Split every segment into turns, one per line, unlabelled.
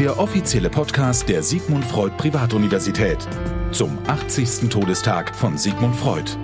der offizielle Podcast der Sigmund Freud Privatuniversität zum 80. Todestag von Sigmund Freud.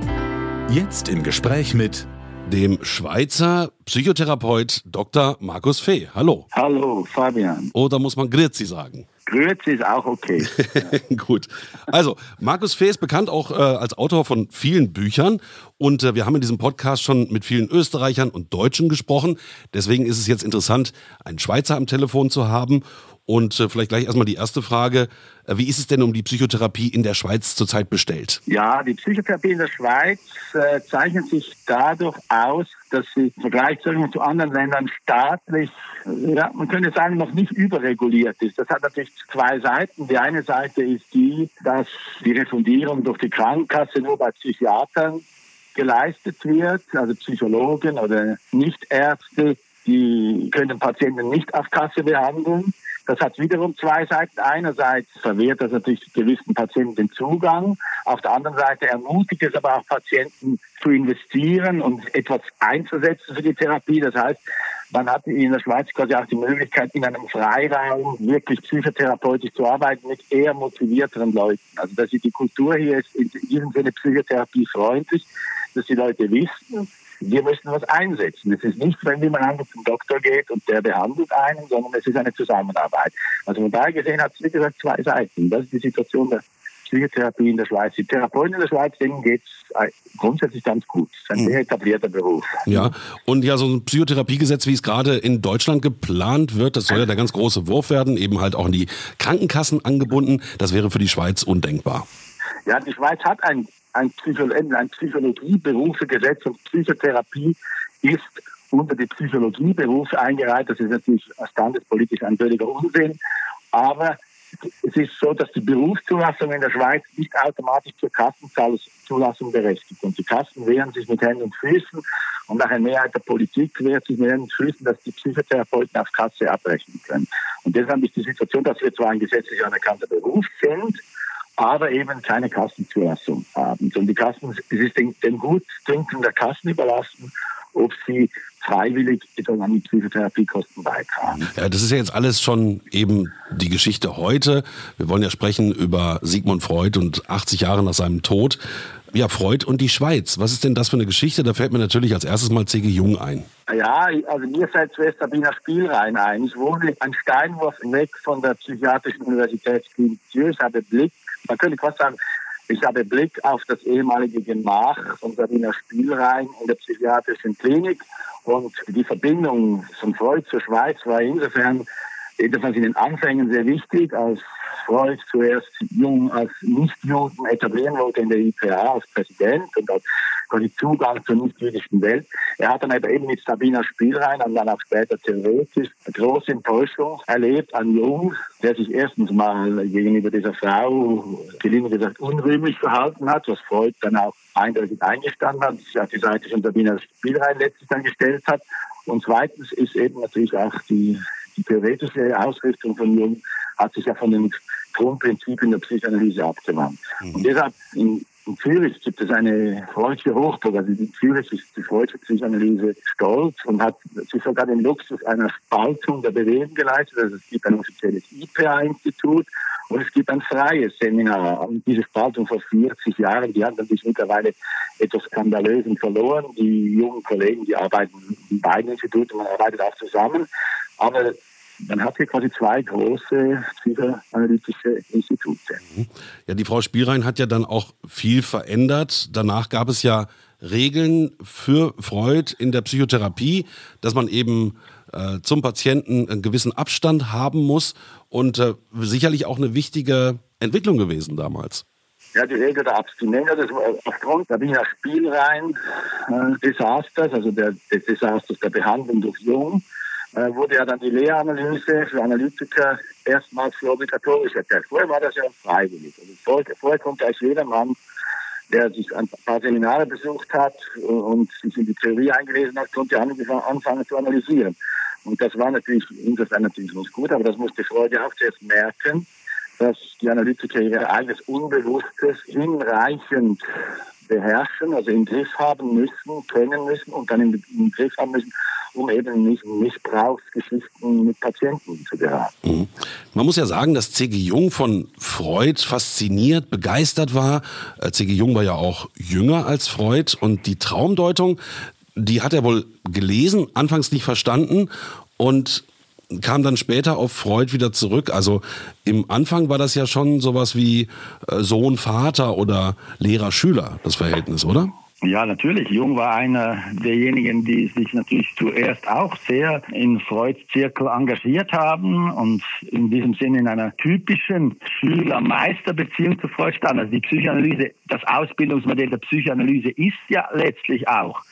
Jetzt im Gespräch mit
dem Schweizer Psychotherapeut Dr. Markus Fee. Hallo.
Hallo, Fabian.
Oder muss man Grüezi sagen?
Grüezi ist auch okay.
Gut. Also, Markus Fee ist bekannt auch äh, als Autor von vielen Büchern und äh, wir haben in diesem Podcast schon mit vielen Österreichern und Deutschen gesprochen. Deswegen ist es jetzt interessant, einen Schweizer am Telefon zu haben und äh, vielleicht gleich erstmal die erste Frage. Äh, wie ist es denn um die Psychotherapie in der Schweiz zurzeit bestellt?
Ja, die Psychotherapie in der Schweiz äh, zeichnet sich dadurch aus, dass sie im Vergleich zu anderen Ländern staatlich, ja, man könnte sagen, noch nicht überreguliert ist. Das hat natürlich zwei Seiten. Die eine Seite ist die, dass die Refundierung durch die Krankenkasse nur bei Psychiatern geleistet wird, also Psychologen oder Nichtärzte, die können Patienten nicht auf Kasse behandeln. Das hat wiederum zwei Seiten. Einerseits verwehrt das natürlich gewissen Patienten den Zugang. Auf der anderen Seite ermutigt es aber auch Patienten zu investieren und etwas einzusetzen für die Therapie. Das heißt, man hat in der Schweiz quasi auch die Möglichkeit, in einem Freiraum wirklich psychotherapeutisch zu arbeiten mit eher motivierteren Leuten. Also dass die Kultur hier ist in diesem Sinne psychotherapie freundlich, dass die Leute wissen, wir müssen was einsetzen. Es ist nicht, wenn jemand einfach zum Doktor geht und der behandelt einen, sondern es ist eine Zusammenarbeit. Also von daher gesehen hat es, wie gesagt, zwei Seiten. Das ist die Situation der Psychotherapie in der Schweiz. Die Therapeuten in der Schweiz, denen geht es äh, grundsätzlich ganz gut. Das ist ein mhm. sehr etablierter Beruf.
Ja, und ja, so ein Psychotherapiegesetz, wie es gerade in Deutschland geplant wird, das soll ja der ganz große Wurf werden, eben halt auch in die Krankenkassen angebunden. Das wäre für die Schweiz undenkbar.
Ja, die Schweiz hat ein ein, Psycho ein Psychologieberufegesetz und Psychotherapie ist unter die Psychologieberufe eingereiht. Das ist natürlich standespolitisch ein völliger Unsinn. Aber es ist so, dass die Berufszulassung in der Schweiz nicht automatisch zur Kassenzulassung berechtigt. Und die Kassen wehren sich mit Händen und Füßen und nach einer Mehrheit der Politik wehrt sich mit Händen und Füßen, dass die Psychotherapeuten auf Kasse abrechnen können. Und deshalb ist die Situation, dass wir zwar ein gesetzlich anerkannter Beruf sind, aber eben keine Kassenzulassung haben. Und die Kassen, es ist den, den Gutdünken der Kassen überlassen, ob sie freiwillig an die Psychotherapiekosten beitragen.
Ja, das ist ja jetzt alles schon eben die Geschichte heute. Wir wollen ja sprechen über Sigmund Freud und 80 Jahre nach seinem Tod. Ja, Freud und die Schweiz. Was ist denn das für eine Geschichte? Da fällt mir natürlich als erstes mal C.G. Jung ein.
Ja, also mir fällt zuerst Sabina Spielrein ein. Ich wohne ein Steinwurf weg von der Psychiatrischen Universitätsklinik Zürich, Ich habe Blick man könnte fast sagen, ich habe Blick auf das ehemalige Gemach von Sabina Spielrein in der psychiatrischen Klinik. Und die Verbindung von Freud zur Schweiz war insofern jedenfalls in den Anfängen sehr wichtig, als Freud zuerst Jung als Nichtjuden etablieren wollte in der IPA als Präsident und als quasi Zugang zur nichtjüdischen Welt. Er hat dann aber eben mit Sabina Spielrein und dann auch später theoretisch eine große Enttäuschung erlebt an Jung, der sich erstens mal gegenüber dieser Frau, gelinde gesagt, unrühmlich verhalten hat, was Freud dann auch eindeutig eingestanden hat, sich auf die Seite von Sabina Spielrein letztlich dann gestellt hat. Und zweitens ist eben natürlich auch die, die theoretische Ausrichtung von Jung hat sich ja von den Grundprinzipien der Psychoanalyse abgewandt. Mhm. Und deshalb in in Zürich gibt es eine freudsche Hochburg. Also in Zürich ist die freudsche Psychoanalyse stolz und hat sich sogar den Luxus einer Spaltung der Bewegung geleistet. Also es gibt ein offizielles IPA-Institut und es gibt ein freies Seminar. Und diese Spaltung vor 40 Jahren, die hat natürlich mittlerweile etwas skandalös und verloren. Die jungen Kollegen, die arbeiten in beiden Instituten, man arbeitet auch zusammen. Aber man hat hier quasi zwei große psychoanalytische Institute.
Ja, die Frau Spielrein hat ja dann auch viel verändert. Danach gab es ja Regeln für Freud in der Psychotherapie, dass man eben äh, zum Patienten einen gewissen Abstand haben muss und äh, sicherlich auch eine wichtige Entwicklung gewesen damals.
Ja, die Regel der Abstinenz, das war aufgrund der Wiener Spielrein-Desasters, äh, also der, des Desasters der Behandlung durch Jung, äh, wurde ja dann die Lehranalyse für Analytiker erstmals für obligatorisch erklärt. Vorher war das ja freiwillig. Also vorher, vorher konnte als jeder Mann, der sich ein paar Seminare besucht hat und sich in die Theorie eingelesen hat, konnte anfangen zu analysieren. Und das war natürlich insofern natürlich nicht gut, aber das musste Freude auch zuerst merken, dass die Analytiker ihr eigenes Unbewusstes hinreichend beherrschen, also im Griff haben müssen, können müssen und dann im Griff haben müssen,
um eben nicht Missbrauchsgeschichten mit Patienten zu geraten. Mhm.
Man muss ja sagen, dass C.G. Jung von Freud fasziniert, begeistert war. Äh, C.G. Jung war ja auch jünger als Freud und die Traumdeutung, die hat er wohl gelesen, anfangs nicht verstanden und kam dann später auf Freud wieder zurück. Also im Anfang war das ja schon sowas wie äh, Sohn-Vater oder Lehrer-Schüler, das Verhältnis, oder?
Ja, natürlich. Jung war einer derjenigen, die sich natürlich zuerst auch sehr in Freuds Zirkel engagiert haben und in diesem Sinne in einer typischen Schüler-Meister-Beziehung zu Freud standen. Also die Psychoanalyse, das Ausbildungsmodell der Psychoanalyse ist ja letztlich auch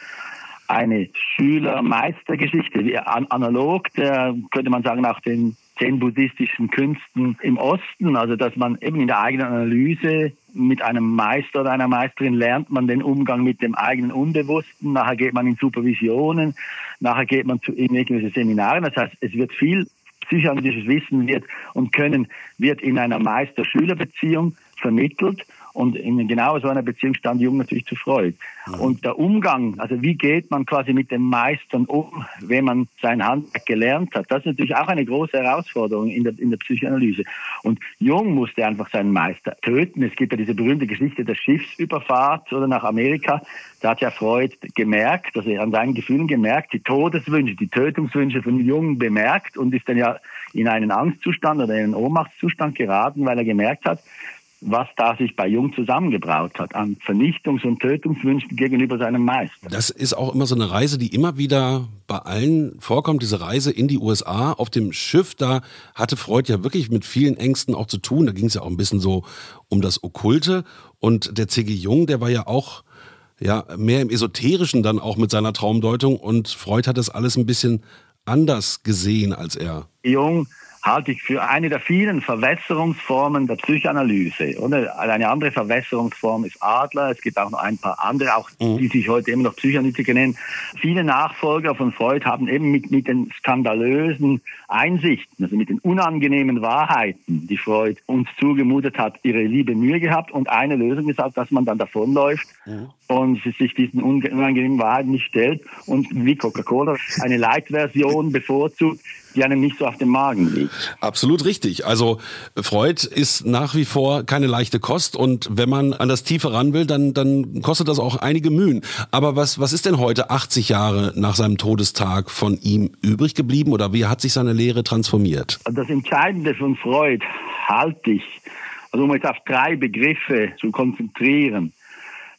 eine Schüler-Meister-Geschichte, analog, der, könnte man sagen, auch den zen-buddhistischen Künsten im Osten, also dass man eben in der eigenen Analyse mit einem Meister oder einer Meisterin lernt man den Umgang mit dem eigenen Unbewussten, nachher geht man in Supervisionen, nachher geht man zu, in irgendwelche Seminare, das heißt, es wird viel psychoanalytisches Wissen wird und Können wird in einer Meister-Schüler-Beziehung vermittelt und in genau so einer Beziehung stand Jung natürlich zu Freud. Mhm. Und der Umgang, also wie geht man quasi mit den Meistern um, wenn man sein Handwerk gelernt hat, das ist natürlich auch eine große Herausforderung in der, in der Psychoanalyse. Und Jung musste einfach seinen Meister töten. Es gibt ja diese berühmte Geschichte der Schiffsüberfahrt oder nach Amerika. Da hat ja Freud gemerkt, also an seinen Gefühlen gemerkt, die Todeswünsche, die Tötungswünsche von Jung bemerkt und ist dann ja in einen Angstzustand oder in einen Ohnmachtszustand geraten, weil er gemerkt hat, was da sich bei Jung zusammengebraut hat an Vernichtungs- und Tötungswünschen gegenüber seinem Meister.
Das ist auch immer so eine Reise, die immer wieder bei allen vorkommt, diese Reise in die USA auf dem Schiff. Da hatte Freud ja wirklich mit vielen Ängsten auch zu tun. Da ging es ja auch ein bisschen so um das Okkulte. Und der C.G. Jung, der war ja auch ja, mehr im Esoterischen dann auch mit seiner Traumdeutung. Und Freud hat das alles ein bisschen anders gesehen als er.
Jung halte ich für eine der vielen Verwässerungsformen der Psychoanalyse. Oder eine andere Verwässerungsform ist Adler. Es gibt auch noch ein paar andere, auch mhm. die sich heute immer noch Psychoanalytiker nennen. Viele Nachfolger von Freud haben eben mit, mit den skandalösen Einsichten, also mit den unangenehmen Wahrheiten, die Freud uns zugemutet hat, ihre liebe Mühe gehabt und eine Lösung gesagt, dass man dann davonläuft mhm. Und sich diesen unangenehmen Wahrheiten nicht stellt und wie Coca-Cola eine Light-Version bevorzugt, die einem nicht so auf dem Magen liegt.
Absolut richtig. Also Freud ist nach wie vor keine leichte Kost und wenn man an das Tiefe ran will, dann, dann kostet das auch einige Mühen. Aber was, was ist denn heute 80 Jahre nach seinem Todestag von ihm übrig geblieben oder wie hat sich seine Lehre transformiert?
Das Entscheidende von Freud halte ich, also um jetzt auf drei Begriffe zu konzentrieren.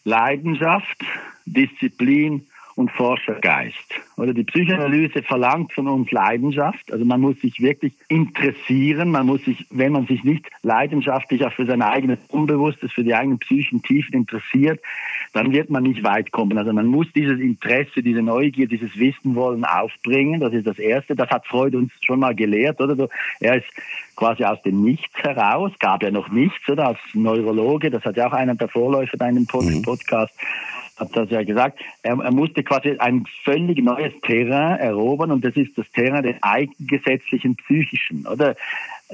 Leidenschaft, Disziplin und Forschergeist. Oder die Psychoanalyse verlangt von uns Leidenschaft. Also man muss sich wirklich interessieren. Man muss sich, wenn man sich nicht leidenschaftlich auch für sein eigenes Unbewusstes, für die eigenen psychischen Tiefen interessiert, dann wird man nicht weit kommen. Also man muss dieses Interesse, diese Neugier, dieses Wissen wollen aufbringen. Das ist das Erste. Das hat Freud uns schon mal gelehrt, oder? Er ist quasi aus dem Nichts heraus, gab ja noch nichts, oder? Als Neurologe, das hat ja auch einer der Vorläufer in einem mhm. Hat das ja gesagt, er, er, musste quasi ein völlig neues Terrain erobern und das ist das Terrain des eigengesetzlichen Psychischen, oder?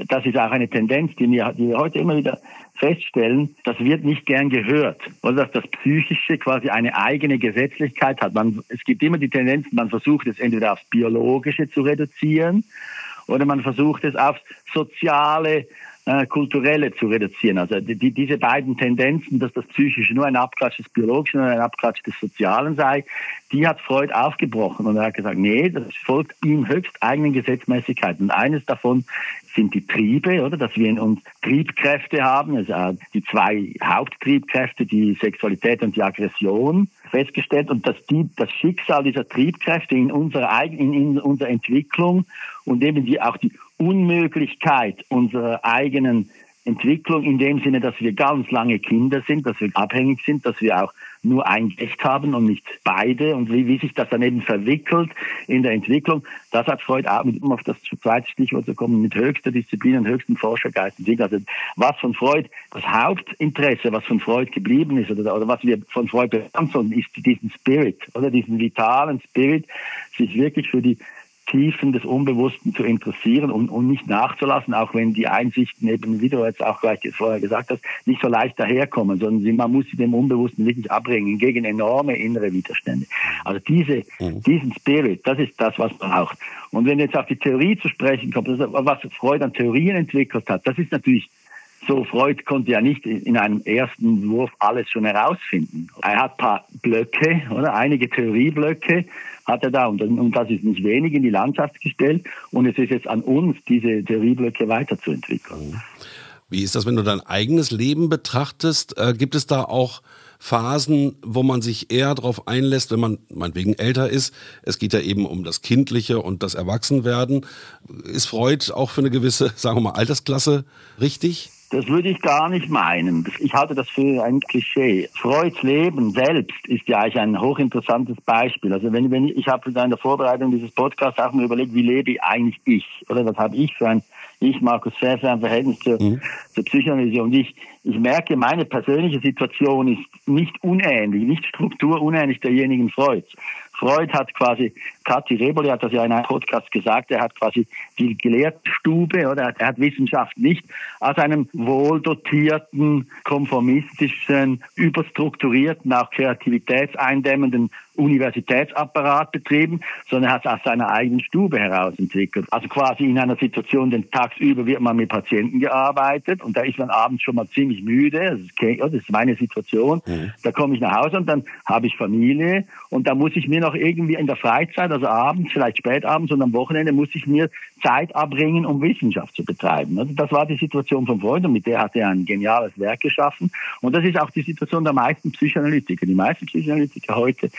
Das ist auch eine Tendenz, die wir, die wir heute immer wieder feststellen, das wird nicht gern gehört, oder dass das Psychische quasi eine eigene Gesetzlichkeit hat. Man, es gibt immer die Tendenz, man versucht es entweder aufs Biologische zu reduzieren oder man versucht es aufs Soziale äh, kulturelle zu reduzieren. Also die, die, diese beiden Tendenzen, dass das Psychische nur ein Abklatsch des Biologischen und ein Abklatsch des Sozialen sei, die hat Freud aufgebrochen und er hat gesagt, nee, das folgt ihm höchst eigenen Gesetzmäßigkeiten. Und eines davon sind die Triebe, oder, dass wir in uns Triebkräfte haben, also die zwei Haupttriebkräfte, die Sexualität und die Aggression festgestellt und dass die, das Schicksal dieser Triebkräfte in unserer, in, in unserer Entwicklung und eben die, auch die Unmöglichkeit unserer eigenen Entwicklung in dem Sinne, dass wir ganz lange Kinder sind, dass wir abhängig sind, dass wir auch nur ein Recht haben und nicht beide und wie, wie sich das dann eben verwickelt in der Entwicklung, das hat Freud auch, um auf das zweite Stichwort zu kommen, mit höchster Disziplin und höchstem Forschergeist entwickelt. Also was von Freud, das Hauptinteresse, was von Freud geblieben ist oder, oder was wir von Freud sollen, ist diesen Spirit oder diesen vitalen Spirit, sich wirklich für die Tiefen des Unbewussten zu interessieren und, und nicht nachzulassen, auch wenn die Einsichten eben, wie du jetzt auch gleich vorher gesagt hast, nicht so leicht daherkommen, sondern man muss sie dem Unbewussten wirklich abbringen gegen enorme innere Widerstände. Also diese, mhm. diesen Spirit, das ist das, was man braucht. Und wenn jetzt auf die Theorie zu sprechen kommt, was Freud an Theorien entwickelt hat, das ist natürlich so Freud konnte ja nicht in einem ersten Wurf alles schon herausfinden. Er hat ein paar Blöcke, oder einige Theorieblöcke hat er da und, und das ist nicht wenig in die Landschaft gestellt und es ist jetzt an uns, diese Theorieblöcke weiterzuentwickeln.
Wie ist das, wenn du dein eigenes Leben betrachtest? Äh, gibt es da auch Phasen, wo man sich eher darauf einlässt, wenn man meinetwegen älter ist. Es geht ja eben um das Kindliche und das Erwachsenwerden. Ist Freud auch für eine gewisse, sagen wir mal, Altersklasse richtig?
Das würde ich gar nicht meinen. Ich halte das für ein Klischee. Freuds Leben selbst ist ja eigentlich ein hochinteressantes Beispiel. Also wenn, wenn ich, ich habe in der Vorbereitung dieses Podcasts auch mal überlegt, wie lebe ich eigentlich ich? Oder was habe ich für ein, ich, Markus Pfeffer, ein Verhältnis zur, mhm. zur Psychoanalyse? Und ich, ich merke, meine persönliche Situation ist nicht unähnlich, nicht strukturunähnlich derjenigen Freuds. Freud hat quasi, Kathi Reboli hat das ja in einem Podcast gesagt, er hat quasi die Gelehrtstube oder er hat Wissenschaft nicht aus einem wohldotierten, konformistischen, überstrukturierten, auch kreativitätseindämmenden Universitätsapparat betrieben, sondern er hat es aus seiner eigenen Stube heraus entwickelt. Also quasi in einer Situation, denn tagsüber wird man mit Patienten gearbeitet und da ist man abends schon mal ziemlich müde. Das ist, das ist meine Situation. Mhm. Da komme ich nach Hause und dann habe ich Familie und da muss ich mir noch irgendwie in der Freizeit, also abends, vielleicht spätabends und am Wochenende muss ich mir Zeit abbringen, um Wissenschaft zu betreiben. Also das war die Situation von Freud und mit der hat er ein geniales Werk geschaffen. Und das ist auch die Situation der meisten Psychoanalytiker. Die meisten Psychoanalytiker heute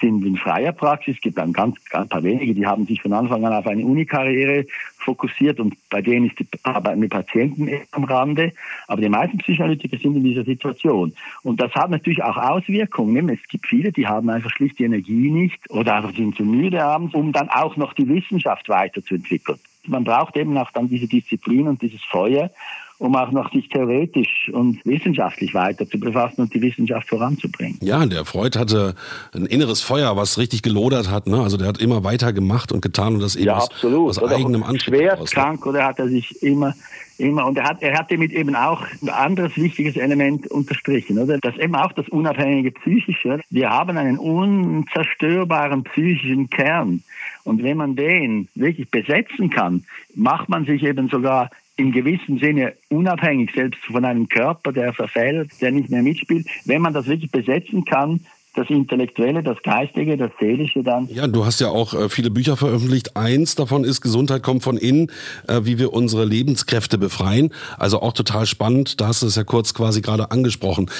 sind in freier Praxis. Es gibt ein ganz, ganz paar wenige, die haben sich von Anfang an auf eine Unikarriere fokussiert und bei denen ist die Arbeit mit Patienten am Rande. Aber die meisten Psychoanalytiker sind in dieser Situation. Und das hat natürlich auch Auswirkungen. Es gibt viele, die haben einfach schlicht die Energie nicht oder einfach sind zu müde abends, um dann auch noch die Wissenschaft weiterzuentwickeln. Man braucht eben auch dann diese Disziplin und dieses Feuer um auch noch sich theoretisch und wissenschaftlich weiter zu befassen und die Wissenschaft voranzubringen.
Ja, der Freud hatte ein inneres Feuer, was richtig gelodert hat. Ne? Also der hat immer weiter gemacht und getan und das eben ja, absolut. aus, aus eigenem Antrieb.
Schwer krank oder hat er sich immer immer und er hat er hat damit eben auch ein anderes wichtiges Element unterstrichen, oder? Das eben auch das unabhängige psychische. Wir haben einen unzerstörbaren psychischen Kern und wenn man den wirklich besetzen kann, macht man sich eben sogar im gewissen Sinne unabhängig selbst von einem Körper, der verfällt, der nicht mehr mitspielt. Wenn man das wirklich besetzen kann, das Intellektuelle, das Geistige, das Seelische dann.
Ja, du hast ja auch äh, viele Bücher veröffentlicht. Eins davon ist Gesundheit kommt von innen, äh, wie wir unsere Lebenskräfte befreien. Also auch total spannend. Da hast du es ja kurz quasi gerade angesprochen.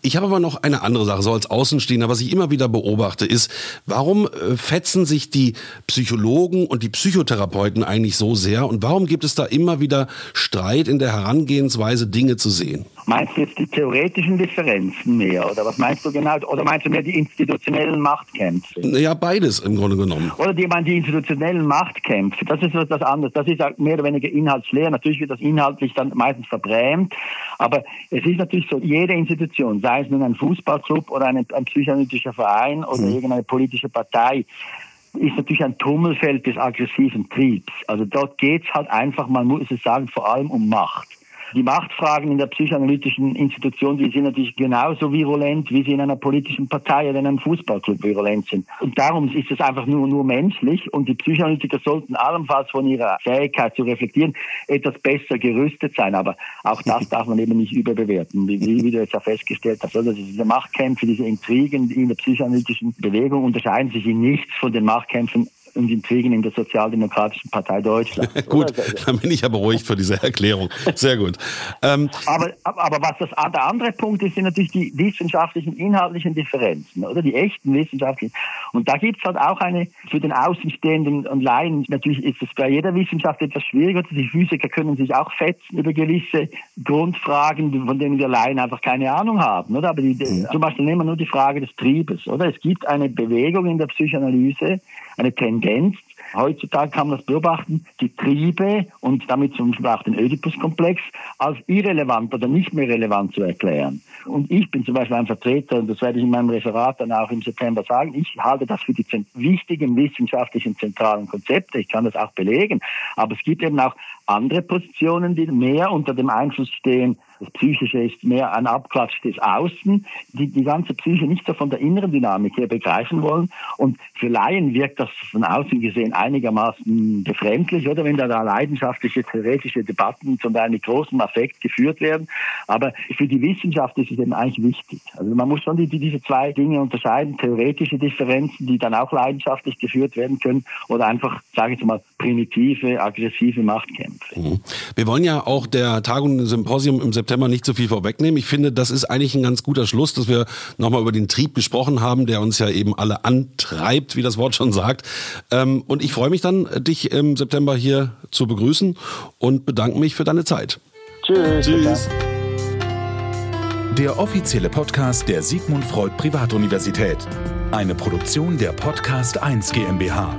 Ich habe aber noch eine andere Sache, so als Außenstehender, was ich immer wieder beobachte, ist, warum äh, fetzen sich die Psychologen und die Psychotherapeuten eigentlich so sehr und warum gibt es da immer wieder Streit in der Herangehensweise, Dinge zu sehen?
Meinst du jetzt die theoretischen Differenzen mehr oder was meinst du genau? Oder meinst du mehr die institutionellen Machtkämpfe?
Ja, beides im Grunde genommen.
Oder die, man, die institutionellen Machtkämpfe, das ist etwas anderes. Das ist mehr oder weniger inhaltsleer. Natürlich wird das inhaltlich dann meistens verbrämt. Aber es ist natürlich so, jede Institution, sei es nun ein Fußballclub oder ein, ein psychoanalytischer Verein oder mhm. irgendeine politische Partei, ist natürlich ein Tummelfeld des aggressiven Triebs. Also dort geht es halt einfach, man muss es sagen, vor allem um Macht. Die Machtfragen in der psychoanalytischen Institution, die sind natürlich genauso virulent, wie sie in einer politischen Partei oder in einem Fußballclub virulent sind. Und darum ist es einfach nur, nur menschlich und die Psychoanalytiker sollten allenfalls von ihrer Fähigkeit zu reflektieren etwas besser gerüstet sein. Aber auch das darf man eben nicht überbewerten, wie, wie du jetzt ja festgestellt hast. Also diese Machtkämpfe, diese Intrigen in der psychoanalytischen Bewegung unterscheiden sich in nichts von den Machtkämpfen und Intrigen in der Sozialdemokratischen Partei Deutschland.
gut, dann bin ich ja beruhigt für diese Erklärung. Sehr gut.
Ähm, aber, aber was das, der andere Punkt ist, sind natürlich die wissenschaftlichen, inhaltlichen Differenzen, oder die echten wissenschaftlichen. Und da gibt es halt auch eine, für den Außenstehenden und Laien, natürlich ist es bei jeder Wissenschaft etwas schwieriger. Die Physiker können sich auch fetzen über gewisse Grundfragen, von denen wir Laien einfach keine Ahnung haben. Oder? Aber die, ja. zum Beispiel nehmen wir nur die Frage des Triebes. Oder? Es gibt eine Bewegung in der Psychoanalyse, eine Tendenz, Heutzutage kann man das beobachten, die Triebe und damit zum Beispiel auch den Oedipus-Komplex als irrelevant oder nicht mehr relevant zu erklären. Und ich bin zum Beispiel ein Vertreter, und das werde ich in meinem Referat dann auch im September sagen, ich halte das für die wichtigen wissenschaftlichen zentralen Konzepte. Ich kann das auch belegen. Aber es gibt eben auch andere Positionen, die mehr unter dem Einfluss stehen das Psychische ist mehr ein Abklatsch des Außen, die die ganze Psyche nicht so von der inneren Dynamik her begreifen wollen. Und für Laien wirkt das von außen gesehen einigermaßen befremdlich, oder wenn da, da leidenschaftliche theoretische Debatten zum Teil mit großem Affekt geführt werden. Aber für die Wissenschaft ist es eben eigentlich wichtig. Also man muss schon die, die, diese zwei Dinge unterscheiden, theoretische Differenzen, die dann auch leidenschaftlich geführt werden können, oder einfach, sage ich mal, primitive, aggressive Machtkämpfe.
Mhm. Wir wollen ja auch der Tagung Symposium im September nicht zu viel vorwegnehmen. Ich finde, das ist eigentlich ein ganz guter Schluss, dass wir nochmal über den Trieb gesprochen haben, der uns ja eben alle antreibt, wie das Wort schon sagt. Ähm, und ich freue mich dann, dich im September hier zu begrüßen und bedanke mich für deine Zeit.
Tschüss. Tschüss.
Der offizielle Podcast der Sigmund Freud Privatuniversität. Eine Produktion der Podcast 1 GmbH.